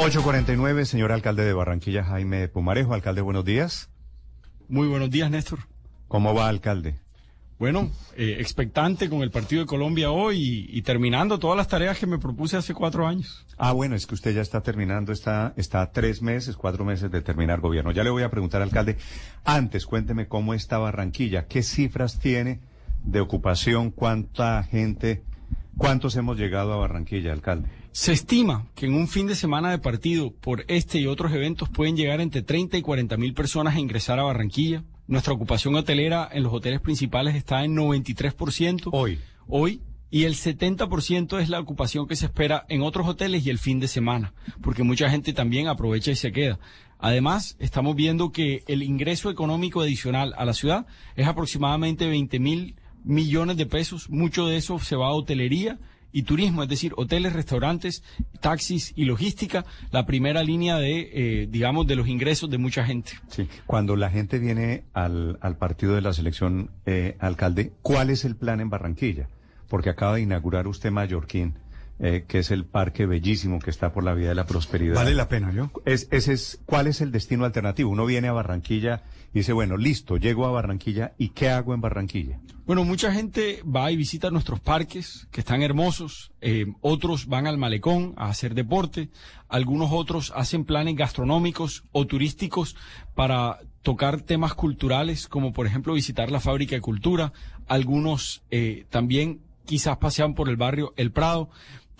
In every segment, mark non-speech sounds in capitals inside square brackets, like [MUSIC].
849, señor alcalde de Barranquilla, Jaime Pumarejo. Alcalde, buenos días. Muy buenos días, Néstor. ¿Cómo va, alcalde? Bueno, eh, expectante con el partido de Colombia hoy y, y, terminando todas las tareas que me propuse hace cuatro años. Ah, bueno, es que usted ya está terminando, está, está a tres meses, cuatro meses de terminar gobierno. Ya le voy a preguntar, alcalde, antes cuénteme cómo está Barranquilla, qué cifras tiene de ocupación, cuánta gente, cuántos hemos llegado a Barranquilla, alcalde. Se estima que en un fin de semana de partido por este y otros eventos pueden llegar entre 30 y 40 mil personas a ingresar a Barranquilla. Nuestra ocupación hotelera en los hoteles principales está en 93%. Hoy. Hoy. Y el 70% es la ocupación que se espera en otros hoteles y el fin de semana, porque mucha gente también aprovecha y se queda. Además, estamos viendo que el ingreso económico adicional a la ciudad es aproximadamente 20 mil millones de pesos. Mucho de eso se va a hotelería y turismo, es decir, hoteles, restaurantes, taxis y logística, la primera línea de, eh, digamos, de los ingresos de mucha gente. Sí, cuando la gente viene al, al partido de la selección, eh, alcalde, ¿cuál es el plan en Barranquilla? Porque acaba de inaugurar usted Mallorquín. Eh, que es el parque bellísimo que está por la vía de la prosperidad. Vale la pena, ¿yo? Es, ese es, ¿Cuál es el destino alternativo? Uno viene a Barranquilla dice, bueno, listo, llego a Barranquilla y ¿qué hago en Barranquilla? Bueno, mucha gente va y visita nuestros parques, que están hermosos. Eh, otros van al malecón a hacer deporte. Algunos otros hacen planes gastronómicos o turísticos para tocar temas culturales, como por ejemplo visitar la fábrica de cultura. Algunos eh, también quizás pasean por el barrio El Prado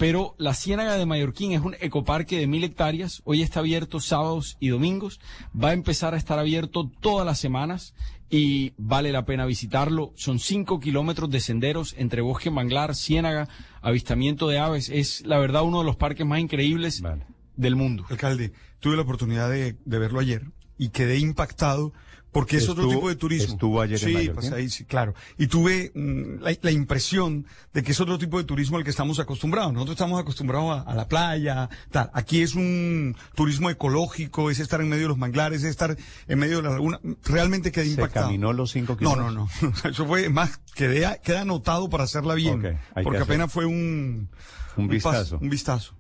pero la Ciénaga de Mallorquín es un ecoparque de mil hectáreas. Hoy está abierto sábados y domingos. Va a empezar a estar abierto todas las semanas y vale la pena visitarlo. Son cinco kilómetros de senderos entre bosque manglar, ciénaga, avistamiento de aves. Es la verdad uno de los parques más increíbles vale. del mundo. Alcalde, tuve la oportunidad de, de verlo ayer y quedé impactado porque es estuvo, otro tipo de turismo. Estuvo ayer sí, en Mallorca. Pues ahí, sí, claro. Y tuve mm, la, la, impresión de que es otro tipo de turismo al que estamos acostumbrados. Nosotros estamos acostumbrados a, a, la playa, tal. Aquí es un turismo ecológico, es estar en medio de los manglares, es estar en medio de la laguna. Realmente quedé ¿Se impactado. caminó los cinco No, kilómetros? no, no. [LAUGHS] Eso fue más, quedé, queda anotado para hacerla bien. Okay, porque apenas fue un, un vistazo. Un, un vistazo.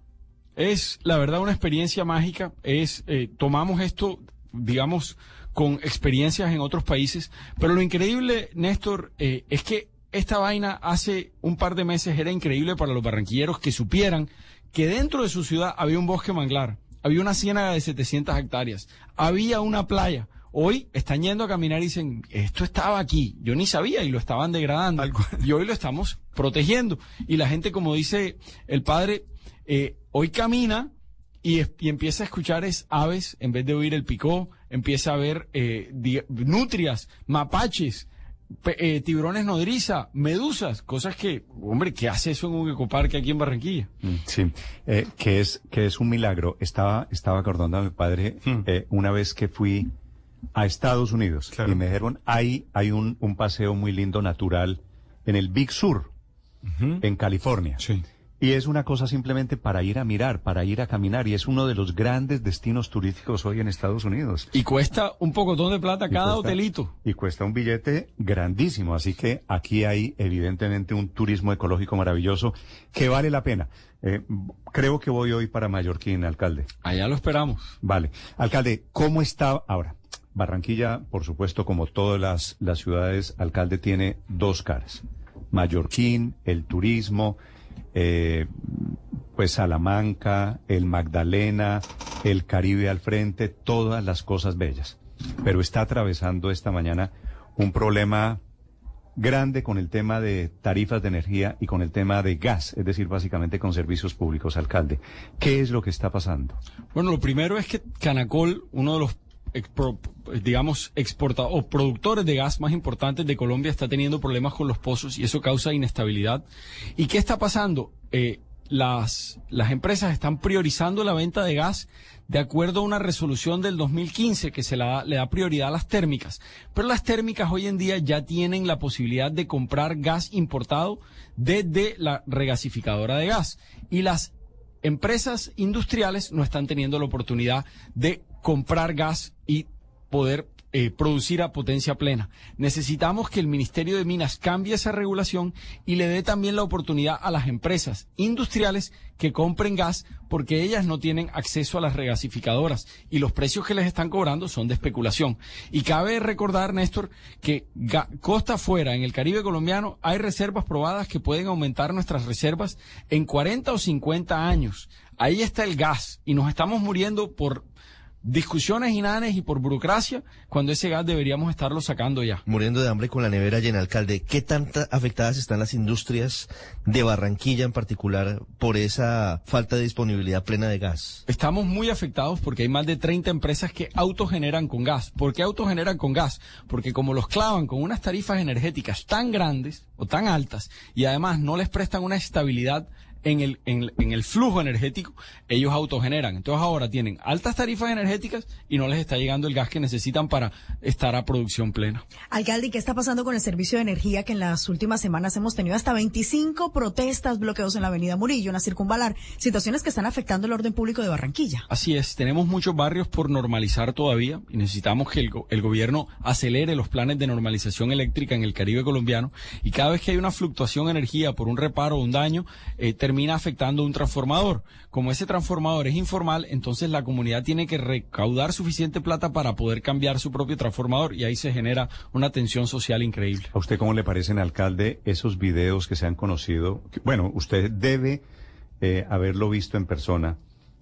Es, la verdad, una experiencia mágica. Es, eh, tomamos esto, digamos, con experiencias en otros países. Pero lo increíble, Néstor, eh, es que esta vaina hace un par de meses era increíble para los barranquilleros que supieran que dentro de su ciudad había un bosque manglar, había una ciénaga de 700 hectáreas, había una playa. Hoy están yendo a caminar y dicen, esto estaba aquí, yo ni sabía y lo estaban degradando. Y hoy lo estamos protegiendo. Y la gente, como dice el padre, eh, hoy camina y, y, empieza a escuchar es aves en vez de oír el picó, empieza a ver eh, nutrias, mapaches, eh, tiburones nodriza, medusas, cosas que, hombre, ¿qué hace eso en un ecoparque aquí en Barranquilla? Sí, eh, que es que es un milagro. Estaba estaba acordando a mi padre eh, una vez que fui a Estados Unidos Claro. y me dijeron hay hay un, un paseo muy lindo natural en el Big Sur en California. Sí. Y es una cosa simplemente para ir a mirar, para ir a caminar, y es uno de los grandes destinos turísticos hoy en Estados Unidos. Y cuesta un pocotón de plata Y cada cuesta- hotelito. Y cuesta un billete grandísimo, así que aquí hay evidentemente un turismo ecológico maravilloso que vale la pena. Eh, creo que voy hoy para Mallorquín, alcalde. Allá lo esperamos. Vale. Alcalde, ¿cómo está ahora? Barranquilla, por supuesto, como todas las, las ciudades, alcalde tiene dos caras. Mallorquín, el turismo, eh, pues Salamanca, el Magdalena, el Caribe al frente, todas las cosas bellas. Pero está atravesando esta mañana un problema grande con el tema de tarifas de energía y con el tema de gas, es decir, básicamente con servicios públicos, alcalde. ¿Qué es lo que está pasando? Bueno, lo primero es que Canacol, uno de los digamos exporta o productores de gas más importantes de Colombia está teniendo problemas con los pozos y eso causa inestabilidad. ¿Y qué está pasando? Eh, las, las empresas están priorizando la venta de gas de acuerdo a una resolución del 2015 que se le da prioridad a las térmicas. Pero las térmicas hoy en día ya tienen la posibilidad de comprar gas importado desde la regasificadora de gas. Y las empresas industriales no están teniendo la oportunidad de comprar gas y poder eh, producir a potencia plena. Necesitamos que el Ministerio de Minas cambie esa regulación y le dé también la oportunidad a las empresas industriales que compren gas porque ellas no tienen acceso a las regasificadoras y los precios que les están cobrando son de especulación. Y cabe recordar, Néstor, que costa afuera, en el Caribe colombiano, hay reservas probadas que pueden aumentar nuestras reservas en 40 o 50 años. Ahí está el gas y nos estamos muriendo por discusiones inanes y por burocracia, cuando ese gas deberíamos estarlo sacando ya. Muriendo de hambre con la nevera llena, alcalde. ¿Qué tan afectadas están las industrias de Barranquilla en particular por esa falta de disponibilidad plena de gas? Estamos muy afectados porque hay más de 30 empresas que autogeneran con gas. ¿Por qué autogeneran con gas? Porque como los clavan con unas tarifas energéticas tan grandes o tan altas y además no les prestan una estabilidad en el, en, en, el flujo energético, ellos autogeneran. Entonces ahora tienen altas tarifas energéticas y no les está llegando el gas que necesitan para estar a producción plena. Alcalde, ¿qué está pasando con el servicio de energía que en las últimas semanas hemos tenido hasta 25 protestas, bloqueos en la avenida Murillo, en la circunvalar, situaciones que están afectando el orden público de Barranquilla? Así es, tenemos muchos barrios por normalizar todavía y necesitamos que el, el gobierno acelere los planes de normalización eléctrica en el Caribe colombiano y cada vez que hay una fluctuación de energía por un reparo o un daño, eh, termina afectando un transformador. Como ese transformador es informal, entonces la comunidad tiene que recaudar suficiente plata para poder cambiar su propio transformador y ahí se genera una tensión social increíble. ¿A usted cómo le parecen, alcalde, esos videos que se han conocido? Bueno, usted debe eh, haberlo visto en persona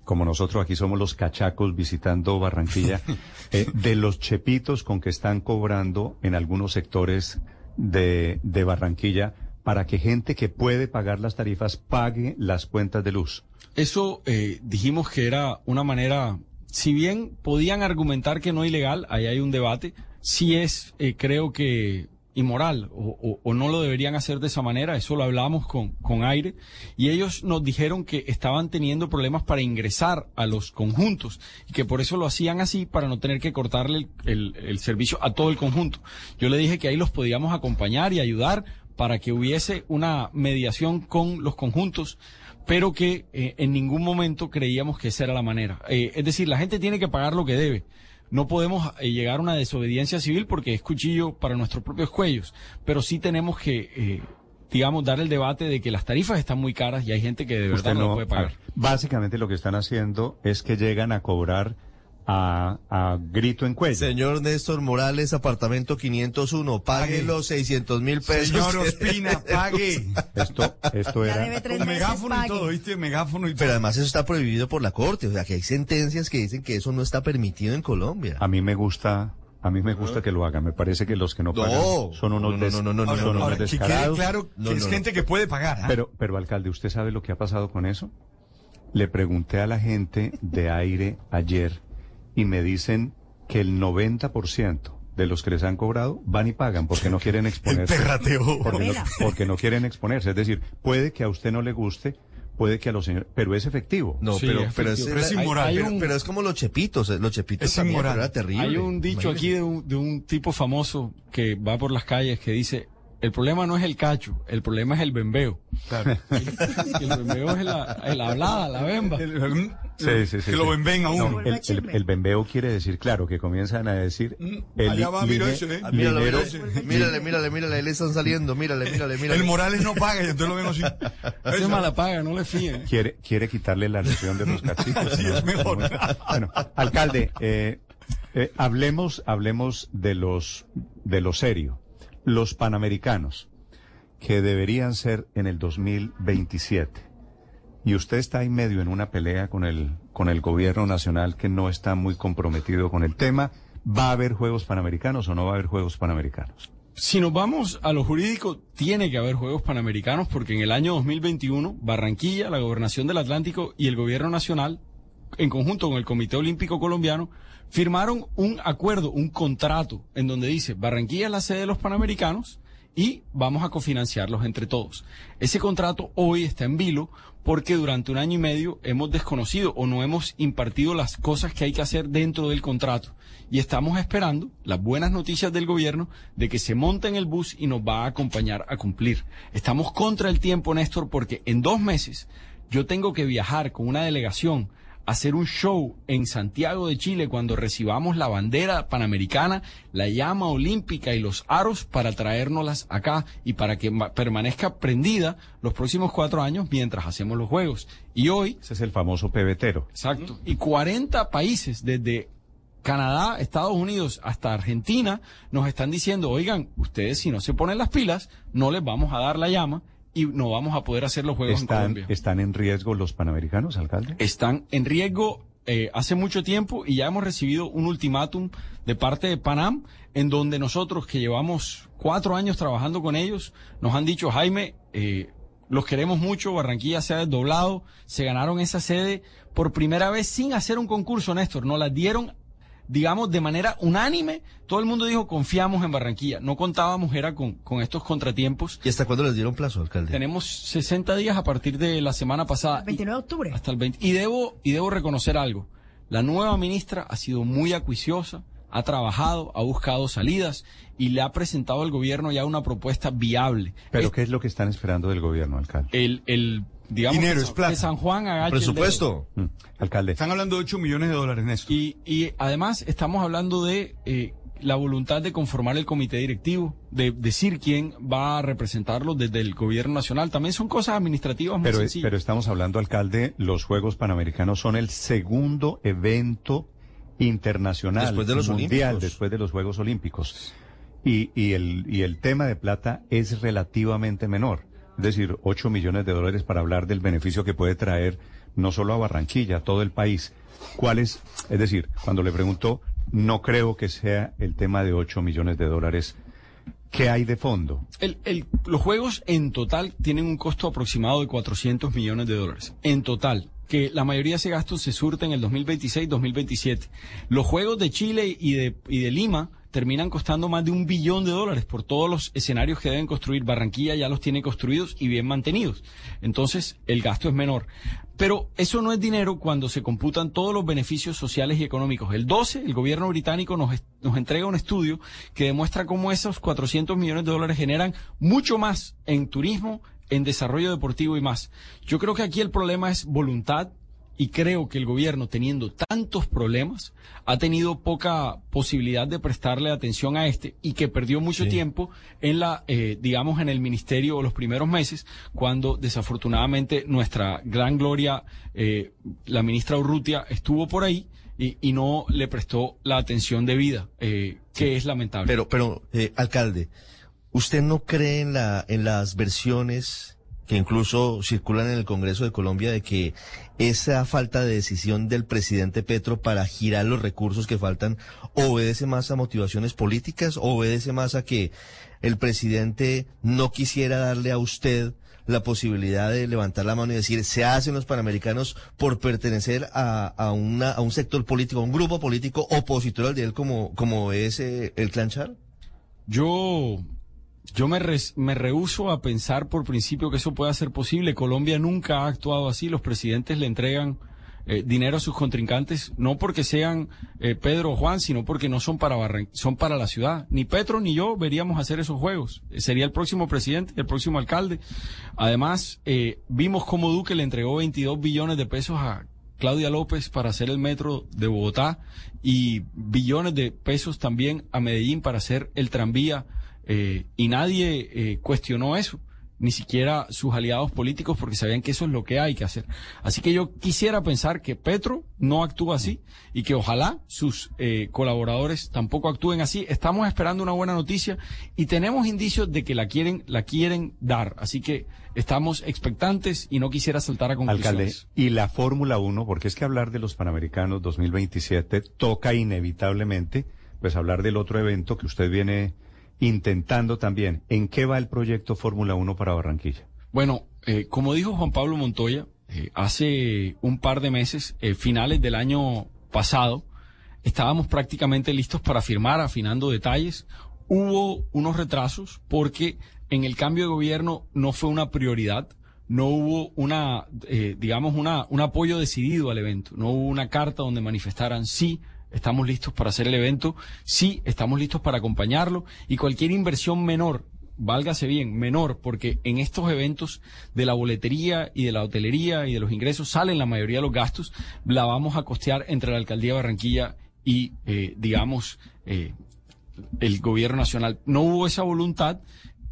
como nosotros aquí somos los cachacos visitando Barranquilla, [LAUGHS] eh, de los chepitos con que están cobrando en algunos sectores de, de Barranquilla para que gente que puede pagar las tarifas pague las cuentas de luz. Eso eh, dijimos que era una manera, si bien podían argumentar que no es ilegal, ahí hay un debate, si es, eh, creo que inmoral o, no lo deberían hacer de esa manera, eso lo hablamos con, con aire, y ellos nos dijeron que estaban teniendo problemas para ingresar a los conjuntos y que por eso lo hacían así para no tener que cortarle el servicio a todo el conjunto. Yo le dije que ahí los podíamos acompañar y ayudar para que hubiese una mediación con los conjuntos, pero que eh, en ningún momento creíamos que esa era la manera. Eh, es decir, la gente tiene que pagar lo que debe. No podemos eh, llegar a una desobediencia civil porque es cuchillo para nuestros propios cuellos, pero sí tenemos que, digamos, dar el debate de que las tarifas están muy caras y hay gente que de verdad no, no puede pagar. Básicamente lo que están haciendo es que llegan a cobrar a, grito en cuello. Señor Néstor Morales, apartamento 501, pague, los 600 mil pesos. Señor [LAUGHS] Ospina, pague. Esto, esto era... Megáfono y todo, ¿viste? Megáfono y todo. Pero además eso está prohibido por la Corte, o sea que hay sentencias que dicen que eso no está permitido en Colombia. A mí me gusta... A mí me gusta que lo hagan. Me parece que los que no pagan son unos, no, no, no, no, son unos descarados. Que claro que es gente que puede pagar. ¿eh? Pero, pero alcalde, ¿usted sabe lo que ha pasado con eso? Le pregunté a la gente de aire ayer y me dicen que el 90% de los que les han cobrado van y pagan porque no quieren [LAUGHS] exponerse. Porque no, porque no quieren exponerse. Es decir, puede que a usted no le guste, puede que a los señores, pero es efectivo. No, Sí, pero, es pero, es, inmoral. hay pero, un- pero es como los chepitos, eh, los chepitos Es también, inmoral. era terrible. Hay un dicho aquí de un, de un tipo famoso que va por las calles que dice, el problema no es el cacho, el problema es el bembeo. Claro. [LAUGHS] El bembeo es la, la hablada, la bemba. El- Sí, sí, sí, que lo sí. ven a uno. No, el, el, el bembeo quiere decir, claro, que comienzan a decir... el allá va, mira ese, ¿eh? Míralo, mírale, mírale, mírale, le están saliendo, mírale, mírale, mírale. El Morales no paga y entonces lo ven así. Ese es mala paga, no le fíen. quiere, quiere quitarle la lesión de los cachitos. ¿no? es mejor. Bueno, alcalde, eh, eh, hablemos, hablemos de los, de lo serio. Los panamericanos, que deberían ser en el 2027. Y usted está ahí medio en una pelea con el, con el gobierno nacional que no está muy comprometido con el tema. ¿Va a haber Juegos Panamericanos o no va a haber Juegos Panamericanos? Si nos vamos a lo jurídico, tiene que haber Juegos Panamericanos porque en el año 2021 Barranquilla, la Gobernación del Atlántico y el Gobierno Nacional, en conjunto con el Comité Olímpico Colombiano, firmaron un acuerdo, un contrato, en donde dice Barranquilla es la sede de los Panamericanos y vamos a cofinanciarlos entre todos. Ese contrato hoy está en vilo porque durante un año y medio hemos desconocido o no hemos impartido las cosas que hay que hacer dentro del contrato. Y estamos esperando las buenas noticias del gobierno de que se monte en el bus y nos va a acompañar a cumplir. Estamos contra el tiempo, Néstor, porque en dos meses yo tengo que viajar con una delegación hacer un show en Santiago de Chile cuando recibamos la bandera panamericana, la llama olímpica y los aros para traérnoslas acá y para que ma- permanezca prendida los próximos cuatro años mientras hacemos los juegos. Y hoy, Ese es el famoso pebetero. exacto, y 40 países desde Canadá, Estados Unidos hasta Argentina nos están diciendo, oigan, ustedes si no se ponen las pilas, no les vamos a dar la llama y no vamos a poder hacer los juegos en ¿Están, Colombia ¿Están en riesgo los panamericanos, alcalde? están en riesgo eh, hace mucho tiempo y ya hemos recibido un ultimátum de parte de Panam en donde nosotros que llevamos cuatro años trabajando con ellos nos han dicho Jaime eh, los queremos mucho Barranquilla se ha desdoblado se ganaron esa sede por primera vez sin hacer un concurso Néstor nos las dieron digamos, de manera unánime, todo el mundo dijo confiamos en Barranquilla. No contábamos, era con, con estos contratiempos. ¿Y hasta cuándo les dieron plazo, alcalde? Tenemos 60 días a partir de la semana pasada. 29 de octubre. Hasta el 20. Y debo, y debo reconocer algo. La nueva ministra ha sido muy acuiciosa, ha trabajado, ha buscado salidas y le ha presentado al gobierno ya una propuesta viable. ¿Pero Es- qué es lo que están esperando del gobierno, alcalde? el, el, digamos, Dinero, que, es San- plata. que San Juan dedo. Presupuesto. Mm, Alcalde. Están hablando de 8 millones de dólares, Néstor. Y, y además estamos hablando de eh, la voluntad de conformar el comité directivo, de decir quién va a representarlo desde el gobierno nacional. También son cosas administrativas muy Pero, sencillas. pero estamos hablando, alcalde, los Juegos Panamericanos son el segundo evento internacional, Después de los mundial, Olímpicos. después de los Juegos Olímpicos. Y, y, el, y el tema de plata es relativamente menor. Es decir, 8 millones de dólares para hablar del beneficio que puede traer no solo a Barranquilla, a todo el país. ¿Cuál es? Es decir, cuando le pregunto, no creo que sea el tema de 8 millones de dólares. ¿Qué hay de fondo? El- el- los juegos en total tienen un costo aproximado de 400 millones de dólares. En total. Que la mayoría de ese gasto se surte en el 2026-2027. Los juegos de Chile y de, y de Lima terminan costando más de un billón de dólares por todos los escenarios que deben construir. Barranquilla ya los tiene construidos y bien mantenidos. Entonces, el gasto es menor. Pero eso no es dinero cuando se computan todos los beneficios sociales y económicos. El 12, el gobierno británico nos, nos entrega un estudio que demuestra cómo esos 400 millones de dólares generan mucho más en turismo, en desarrollo deportivo y más. Yo creo que aquí el problema es voluntad y creo que el gobierno, teniendo tantos problemas, ha tenido poca posibilidad de prestarle atención a este y que perdió mucho tiempo en la, eh, digamos, en el ministerio los primeros meses, cuando desafortunadamente nuestra gran gloria, eh, la ministra Urrutia, estuvo por ahí y, y no le prestó la atención debida, eh, que es lamentable. Pero, pero, eh, alcalde, ¿usted no cree en la, en las versiones que incluso circulan en el Congreso de Colombia de que esa falta de decisión del presidente Petro para girar los recursos que faltan obedece más a motivaciones políticas obedece más a que el presidente no quisiera darle a usted la posibilidad de levantar la mano y decir se hacen los panamericanos por pertenecer a, a, una, a un sector político, a un grupo político opositor al de él como, como es eh, el clan Char? Yo, yo me, res- me rehuso a pensar por principio que eso pueda ser posible. Colombia nunca ha actuado así. Los presidentes le entregan eh, dinero a sus contrincantes, no porque sean eh, Pedro o Juan, sino porque no son para Barran- son para la ciudad. Ni Petro ni yo veríamos hacer esos juegos. Eh, sería el próximo presidente, el próximo alcalde. Además, eh, vimos cómo Duque le entregó 22 billones de pesos a Claudia López para hacer el metro de Bogotá y billones de pesos también a Medellín para hacer el tranvía eh, y nadie eh, cuestionó eso, ni siquiera sus aliados políticos porque sabían que eso es lo que hay que hacer. Así que yo quisiera pensar que Petro no actúa así y que ojalá sus eh, colaboradores tampoco actúen así. Estamos esperando una buena noticia y tenemos indicios de que la quieren, la quieren dar. Así que estamos expectantes y no quisiera saltar a Alcalde, conclusiones. y la Fórmula 1, porque es que hablar de los Panamericanos 2027 toca inevitablemente, pues hablar del otro evento que usted viene intentando también. ¿En qué va el proyecto Fórmula 1 para Barranquilla? Bueno, eh, como dijo Juan Pablo Montoya, eh, hace un par de meses, eh, finales del año pasado, estábamos prácticamente listos para firmar, afinando detalles. Hubo unos retrasos porque en el cambio de gobierno no fue una prioridad, no hubo una, eh, digamos, una, un apoyo decidido al evento, no hubo una carta donde manifestaran sí, estamos listos para hacer el evento, sí, estamos listos para acompañarlo y cualquier inversión menor válgase bien, menor, porque en estos eventos de la boletería y de la hotelería y de los ingresos salen la mayoría de los gastos, la vamos a costear entre la alcaldía de Barranquilla y, eh, digamos, eh, el gobierno nacional. No hubo esa voluntad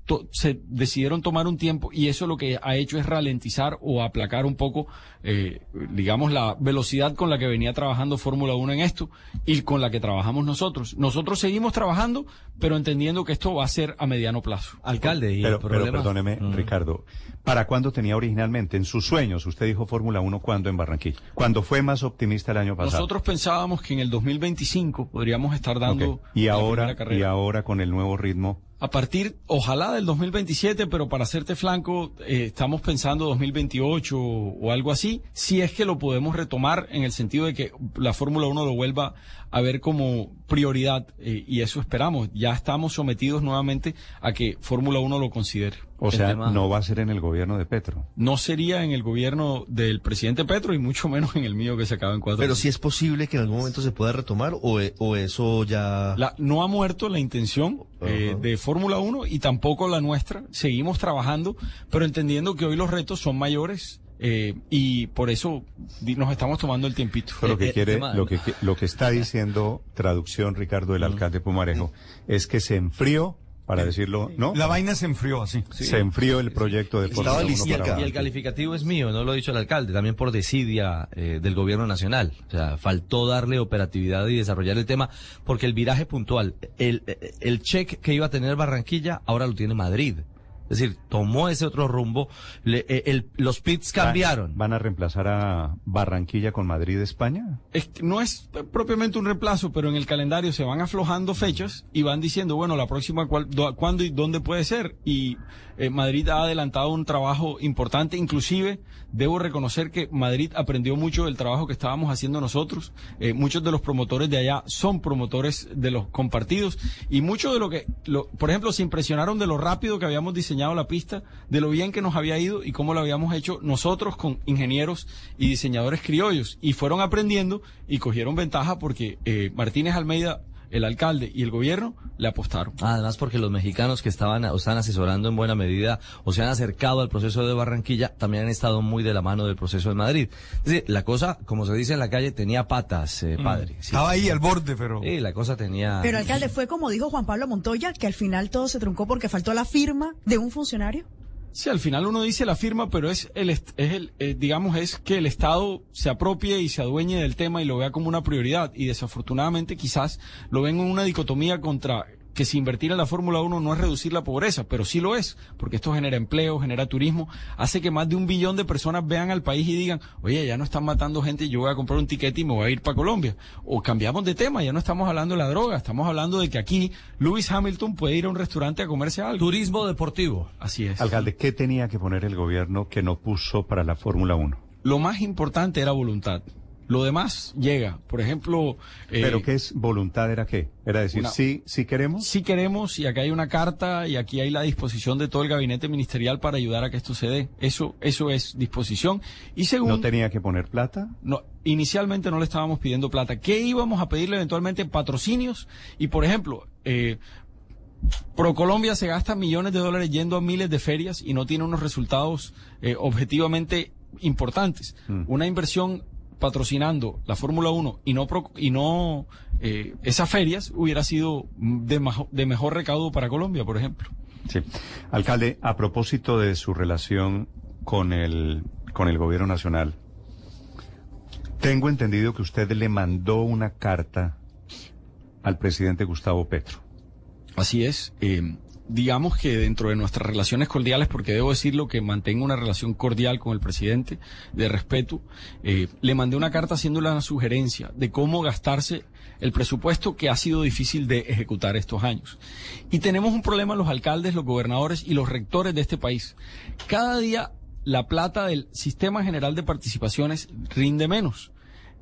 to- se decidieron tomar un tiempo y eso lo que ha hecho es ralentizar o aplacar un poco, eh, digamos, la velocidad con la que venía trabajando Fórmula 1 en esto y con la que trabajamos nosotros. Nosotros seguimos trabajando, pero entendiendo que esto va a ser a mediano plazo. Alcalde, y Pero, el pero perdóneme, Mm. Ricardo, ¿para cuándo tenía originalmente? En sus sueños, usted dijo Fórmula 1 cuando en Barranquilla. Cuando fue más optimista el año pasado. Nosotros pensábamos que en el 2025 podríamos estar dando. Y la ahora, primera carrera. y ahora con el nuevo ritmo. A partir, ojalá del 2027, pero para hacerte flanco, eh, estamos pensando 2028 o, o algo así, si es que lo podemos retomar en el sentido de que la Fórmula 1 lo vuelva a ver como prioridad eh, y eso esperamos. Ya estamos sometidos nuevamente a que Fórmula 1 lo considere. O sea, tema- no va a ser en el gobierno de Petro. No sería en el gobierno del presidente Petro y mucho menos en el mío que se acaba en cuatro. Pero si es posible que en algún momento se pueda retomar o, e- o eso ya... La- no ha muerto la intención eh, de Fórmula 1 y tampoco la nuestra. Seguimos trabajando, pero entendiendo que hoy los retos son mayores eh, y por eso nos estamos tomando el tiempito. Pero lo Eh, que el quiere, tema- lo que, lo que está diciendo, traducción, Ricardo, el alcalde Pumarejo, es que se enfrió, para decirlo, ¿no? La vaina se enfrió así. Se enfrió el proyecto de Fórmula 1 listica. para Y el calificativo es mío, no lo ha dicho el alcalde, también por desidia eh, del gobierno nacional. O sea, faltó darle operatividad y desarrollar el tema, porque el viraje puntual, el, el check que iba a tener Barranquilla, ahora lo tiene Madrid. Es decir, tomó ese otro rumbo, le- eh, el- los pits cambiaron. ¿Van a reemplazar a Barranquilla con Madrid, España? Es no es propiamente un reemplazo, pero en el calendario se van aflojando fechas y van diciendo, bueno, la próxima, cuál- do- cuándo y dónde puede ser. Y eh, Madrid ha adelantado un trabajo importante, inclusive debo reconocer que Madrid aprendió mucho del trabajo que estábamos haciendo nosotros. Eh, muchos de los promotores de allá son promotores de los compartidos y mucho de lo que, por ejemplo, se impresionaron de lo rápido que habíamos diseñado la pista, de lo bien que nos había ido y cómo lo habíamos hecho nosotros con ingenieros y diseñadores criollos y fueron aprendiendo y cogieron ventaja porque eh, Martínez Almeida, el alcalde y el gobierno le apostaron. Además, porque los mexicanos que estaban o están asesorando en buena medida o se han acercado al proceso de Barranquilla también han estado muy de la mano del proceso de Madrid. Es decir, la cosa, como se dice en la calle, tenía patas, eh, padre. Sí. Estaba ahí al borde, pero... Sí, la cosa tenía. Pero alcalde, fue como dijo Juan Pablo Montoya, que al final todo se truncó porque faltó la firma de un funcionario. Sí, al final uno dice la firma, pero es el, es el, eh, digamos, es que el Estado se apropie y se adueñe del tema y lo vea como una prioridad. Y desafortunadamente quizás lo ven en una dicotomía contra que si invertir en la Fórmula 1 no es reducir la pobreza, pero sí lo es, porque esto genera empleo, genera turismo, hace que más de un billón de personas vean al país y digan, oye, ya no están matando gente, yo voy a comprar un tiquete y me voy a ir para Colombia. O cambiamos de tema, ya no estamos hablando de la droga, estamos hablando de que aquí Lewis Hamilton puede ir a un restaurante a comerse algo. Turismo deportivo. Así es. Alcalde, ¿qué tenía que poner el gobierno que no puso para la Fórmula 1? Lo más importante era voluntad. Lo demás llega. Por ejemplo, eh, ¿Pero qué es voluntad? ¿Era qué? Era decir, una- sí, sí queremos. si queremos, y acá hay una carta, y aquí hay la disposición de todo el gabinete ministerial para ayudar a que esto se dé. Eso, eso es disposición. Y ¿No segundo, tenía que poner plata? no, inicialmente no le estábamos pidiendo plata. ¿Qué íbamos a pedirle eventualmente? Patrocinios. Y por ejemplo, eh, ProColombia se gasta millones de dólares yendo a miles de ferias y no tiene unos resultados eh, objetivamente importantes. Mm. Una inversión patrocinando la Fórmula 1 y no y no eh, esas ferias hubiera sido de, majo- de mejor recaudo para Colombia, por ejemplo. Sí. Alcalde, a propósito de su relación con el, con el gobierno nacional, tengo entendido que usted le mandó una carta al presidente Gustavo Petro. Así es. eh, digamos que dentro de nuestras relaciones cordiales, porque debo decirlo que mantengo una relación cordial con el presidente, de respeto, eh, le mandé una carta haciéndole una sugerencia de cómo gastarse el presupuesto que ha sido difícil de ejecutar estos años. Y tenemos un problema los alcaldes, los gobernadores y los rectores de este país. Cada día la plata del Sistema General de Participaciones rinde menos.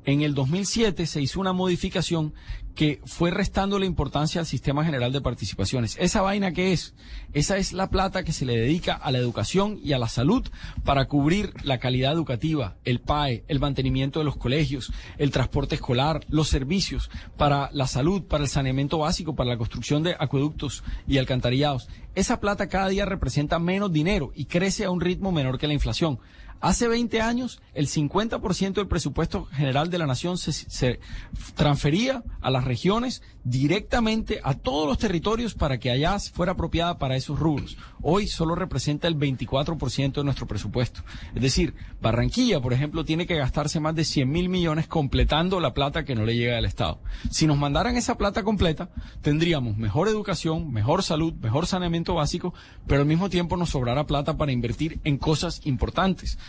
En el 2007 se hizo una modificación que fue restando la importancia al sistema general de participaciones. ¿Esa vaina qué es? Esa es la plata que se le dedica a la educación y a la salud para cubrir la calidad educativa, el PAE, el mantenimiento de los colegios, el transporte escolar, los servicios para la salud, para el saneamiento básico, para la construcción de acueductos y alcantarillados. Esa plata cada día representa menos dinero y crece a un ritmo menor que la inflación. Hace 20 años, el 50% del presupuesto general de la nación se, transfería a las regiones directamente a todos los territorios para que allá fuera apropiada para esos rubros. Hoy solo representa el 24% de nuestro presupuesto. Es decir, Barranquilla, por ejemplo, tiene que gastarse más de 100 mil millones completando la plata que no le llega al Estado. Si nos mandaran esa plata completa, tendríamos mejor educación, mejor salud, mejor saneamiento básico, pero al mismo tiempo nos sobrará plata para invertir en cosas importantes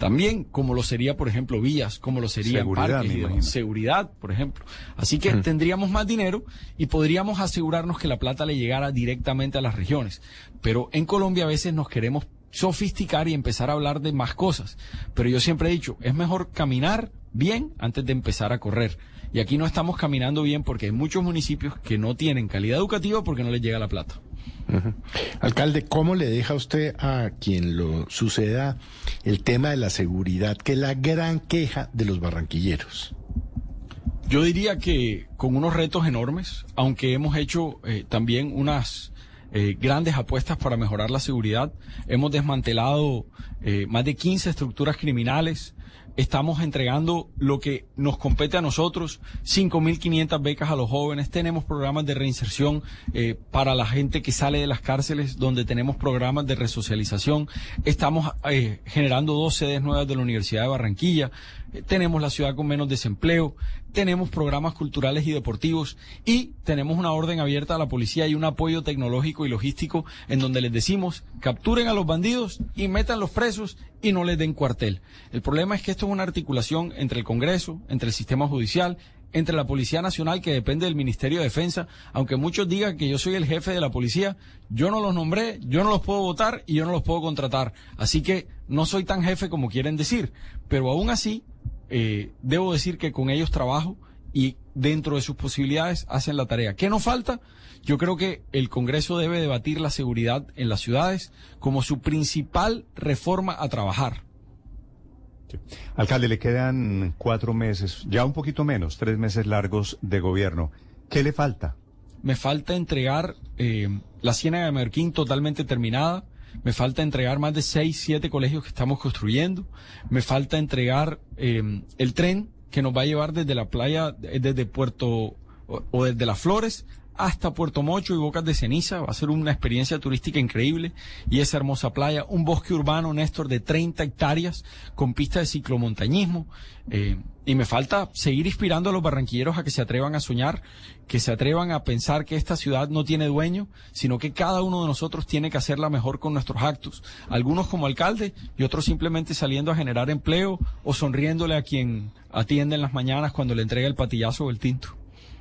también como lo sería, por ejemplo, vías, como lo sería Seguridad, parques, y seguridad, por ejemplo. Así que tendríamos más dinero y podríamos asegurarnos que la plata le llegara directamente a las regiones. Pero en Colombia a veces nos queremos sofisticar y empezar a hablar de más cosas. Pero yo siempre he dicho, es mejor caminar bien antes de empezar a correr. Y aquí no estamos caminando bien porque hay muchos municipios que no tienen calidad educativa porque no les llega la plata. Alcalde, ¿cómo le deja usted a quien lo suceda el tema de la seguridad, que es la gran queja de los barranquilleros? Yo diría que con unos retos enormes, aunque hemos hecho eh, también unas eh, grandes apuestas para mejorar la seguridad, hemos desmantelado eh, más de 15 estructuras criminales, estamos entregando lo que nos compete a nosotros, 5.500 becas a los jóvenes, tenemos programas de reinserción eh, para la gente que sale de las cárceles, donde tenemos programas de resocialización, estamos eh, generando dos sedes nuevas de la Universidad de Barranquilla, eh, tenemos la ciudad con menos desempleo, tenemos programas culturales y deportivos. Y tenemos una orden abierta a la policía y un apoyo tecnológico y logístico en donde les decimos capturen a los bandidos y metan los presos y no les den cuartel. El problema es que esto es una articulación entre el Congreso, entre el sistema judicial, entre la Policía Nacional que depende del Ministerio de Defensa, aunque muchos digan que yo soy el jefe de la policía, yo no los nombré, yo no los puedo votar y yo no los puedo contratar. Así que no soy tan jefe como quieren decir, pero aún así eh, debo decir que con ellos trabajo y dentro de sus posibilidades hacen la tarea. ¿Qué nos falta? Yo creo que el Congreso debe debatir la seguridad en las ciudades como su principal reforma a trabajar. Alcalde, le quedan cuatro meses, ya un poquito menos, tres meses largos de gobierno. ¿Qué le falta? Me falta entregar eh, la Ciénaga de Merquín totalmente terminada. Me falta entregar más de seis, siete colegios que estamos construyendo. Me falta entregar eh, el tren que nos va a llevar desde la playa, eh, desde Puerto o, o desde Las Flores hasta Puerto Mocho y Bocas de Ceniza. Va a ser una experiencia turística increíble y esa hermosa playa. Un bosque urbano, Néstor, de 30 hectáreas con pista de ciclomontañismo. Eh, y me falta seguir inspirando a los barranquilleros a que se atrevan a soñar, que se atrevan a pensar que esta ciudad no tiene dueño, sino que cada uno de nosotros tiene que hacerla mejor con nuestros actos. Algunos como alcalde y otros simplemente saliendo a generar empleo o sonriéndole a quien atiende en las mañanas cuando le entrega el patillazo o el tinto.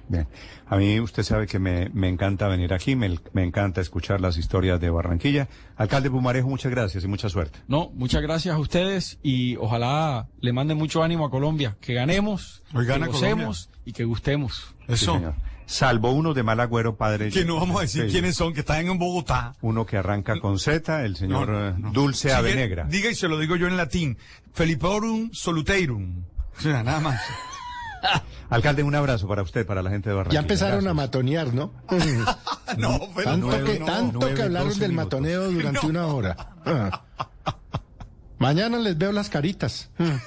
Bien. A mí usted sabe que me, me encanta venir aquí, me, me, encanta escuchar las historias de Barranquilla. Alcalde Pumarejo, muchas gracias y mucha suerte. No, muchas gracias a ustedes y ojalá le manden mucho ánimo a Colombia, que ganemos, Hoy gana que gocemos y que gustemos. Eso. Sí, señor. Salvo uno de mal agüero, padre. que no vamos a decir Sí. quiénes son, que están en Bogotá. Uno que arranca con Z, el señor No, eh, no. Dulce Sigue- Avenegra. Diga y se lo digo yo en latín. Feliporum soluteirum. O sea, nada más. [LAUGHS] Alcalde, un abrazo para usted, para la gente de Barranquilla. Ya empezaron a Gracias. matonear, ¿no? [LAUGHS] no, pero tanto nueve, que, no, tanto nueve, que hablaron del minutos. matoneo [LAUGHS] durante No. una hora. Ah. Mañana les veo las caritas. Ah.